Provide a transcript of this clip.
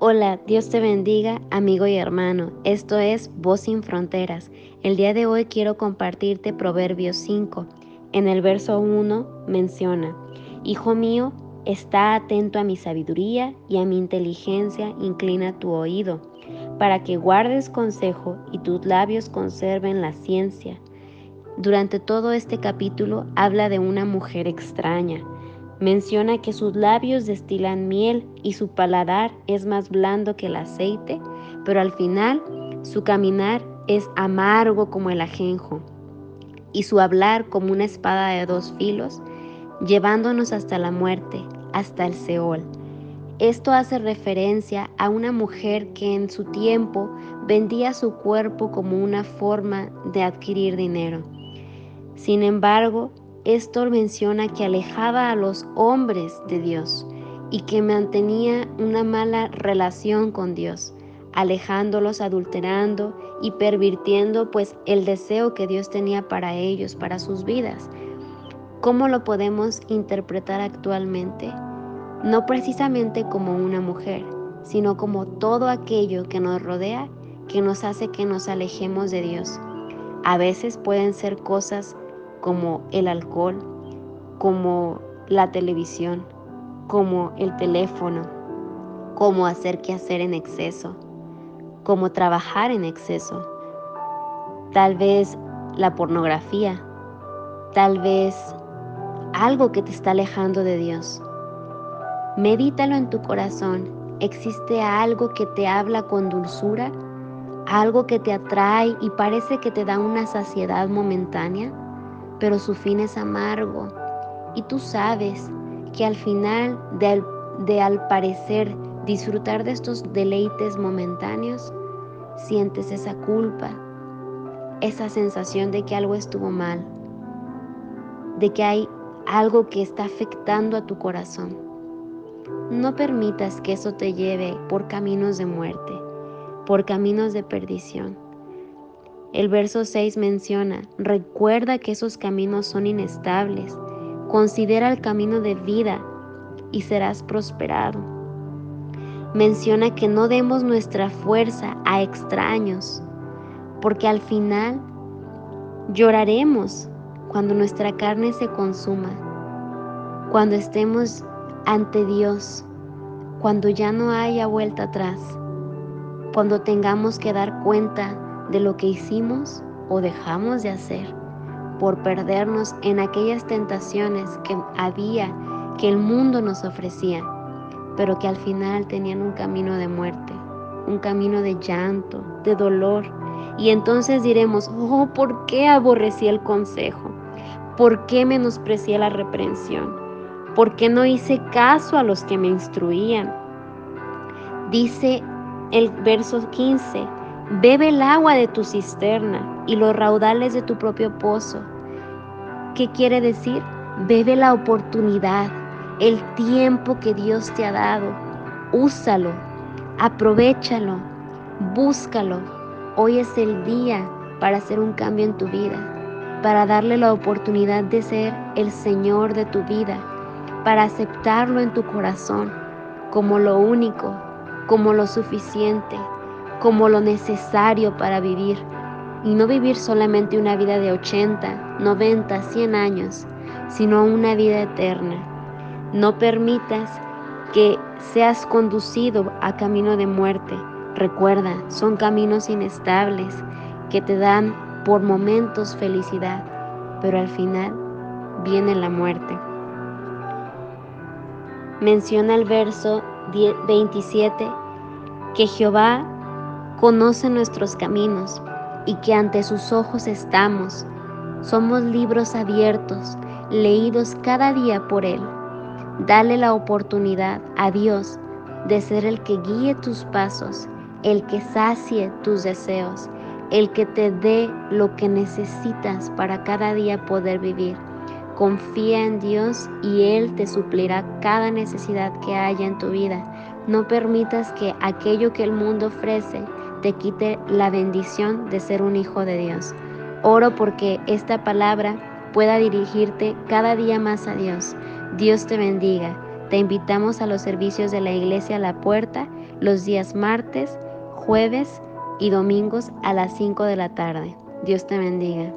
Hola, Dios te bendiga, amigo y hermano. Esto es Voz sin Fronteras. El día de hoy quiero compartirte Proverbios 5. En el verso 1 menciona, Hijo mío, está atento a mi sabiduría y a mi inteligencia inclina tu oído, para que guardes consejo y tus labios conserven la ciencia. Durante todo este capítulo habla de una mujer extraña Menciona que sus labios destilan miel y su paladar es más blando que el aceite, pero al final su caminar es amargo como el ajenjo y su hablar como una espada de dos filos, llevándonos hasta la muerte, hasta el Seol. Esto hace referencia a una mujer que en su tiempo vendía su cuerpo como una forma de adquirir dinero. Sin embargo, esto menciona que alejaba a los hombres de Dios y que mantenía una mala relación con Dios, alejándolos, adulterando y pervirtiendo pues el deseo que Dios tenía para ellos, para sus vidas. ¿Cómo lo podemos interpretar actualmente? No precisamente como una mujer, sino como todo aquello que nos rodea que nos hace que nos alejemos de Dios. A veces pueden ser cosas como el alcohol, como la televisión, como el teléfono, como hacer que hacer en exceso, como trabajar en exceso, tal vez la pornografía, tal vez algo que te está alejando de Dios. Medítalo en tu corazón. ¿Existe algo que te habla con dulzura? ¿Algo que te atrae y parece que te da una saciedad momentánea? Pero su fin es amargo. Y tú sabes que al final de, al parecer disfrutar de estos deleites momentáneos, sientes esa culpa, esa sensación de que algo estuvo mal, de que hay algo que está afectando a tu corazón. No permitas que eso te lleve por caminos de muerte, por caminos de perdición. El verso 6 menciona, recuerda que esos caminos son inestables, considera el camino de vida y serás prosperado. Menciona que no demos nuestra fuerza a extraños, porque al final lloraremos cuando nuestra carne se consuma, cuando estemos ante Dios, cuando ya no haya vuelta atrás, cuando tengamos que dar cuenta de lo que hicimos o dejamos de hacer por perdernos en aquellas tentaciones que había, que el mundo nos ofrecía, pero que al final tenían un camino de muerte, un camino de llanto, de dolor. Y entonces diremos, oh, ¿por qué aborrecí el consejo? ¿Por qué menosprecié la reprensión? ¿Por qué no hice caso a los que me instruían? Dice el verso 15, Bebe el agua de tu cisterna y los raudales de tu propio pozo. ¿Qué quiere decir? Bebe la oportunidad, el tiempo que Dios te ha dado. Úsalo, aprovechalo, búscalo. Hoy es el día para hacer un cambio en tu vida, para darle la oportunidad de ser el Señor de tu vida, para aceptarlo en tu corazón como lo único, como lo suficiente, como lo necesario para vivir y no vivir solamente una vida de 80, 90, 100 años, sino una vida eterna. No permitas que seas conducido a camino de muerte. Recuerda, son caminos inestables que te dan por momentos felicidad, pero al final viene la muerte. Menciona el verso 27 que Jehová conoce nuestros caminos y que ante sus ojos estamos. Somos libros abiertos, leídos cada día por Él. Dale la oportunidad a Dios de ser el que guíe tus pasos, el que sacie tus deseos, el que te dé lo que necesitas para cada día poder vivir. Confía en Dios y Él te suplirá cada necesidad que haya en tu vida. No permitas que aquello que el mundo ofrece te quite la bendición de ser un hijo de Dios. Oro porque esta palabra pueda dirigirte cada día más a Dios. Dios te bendiga. Te invitamos a los servicios de la iglesia a la puerta los días martes, jueves y domingos a las 5 de la tarde. Dios te bendiga.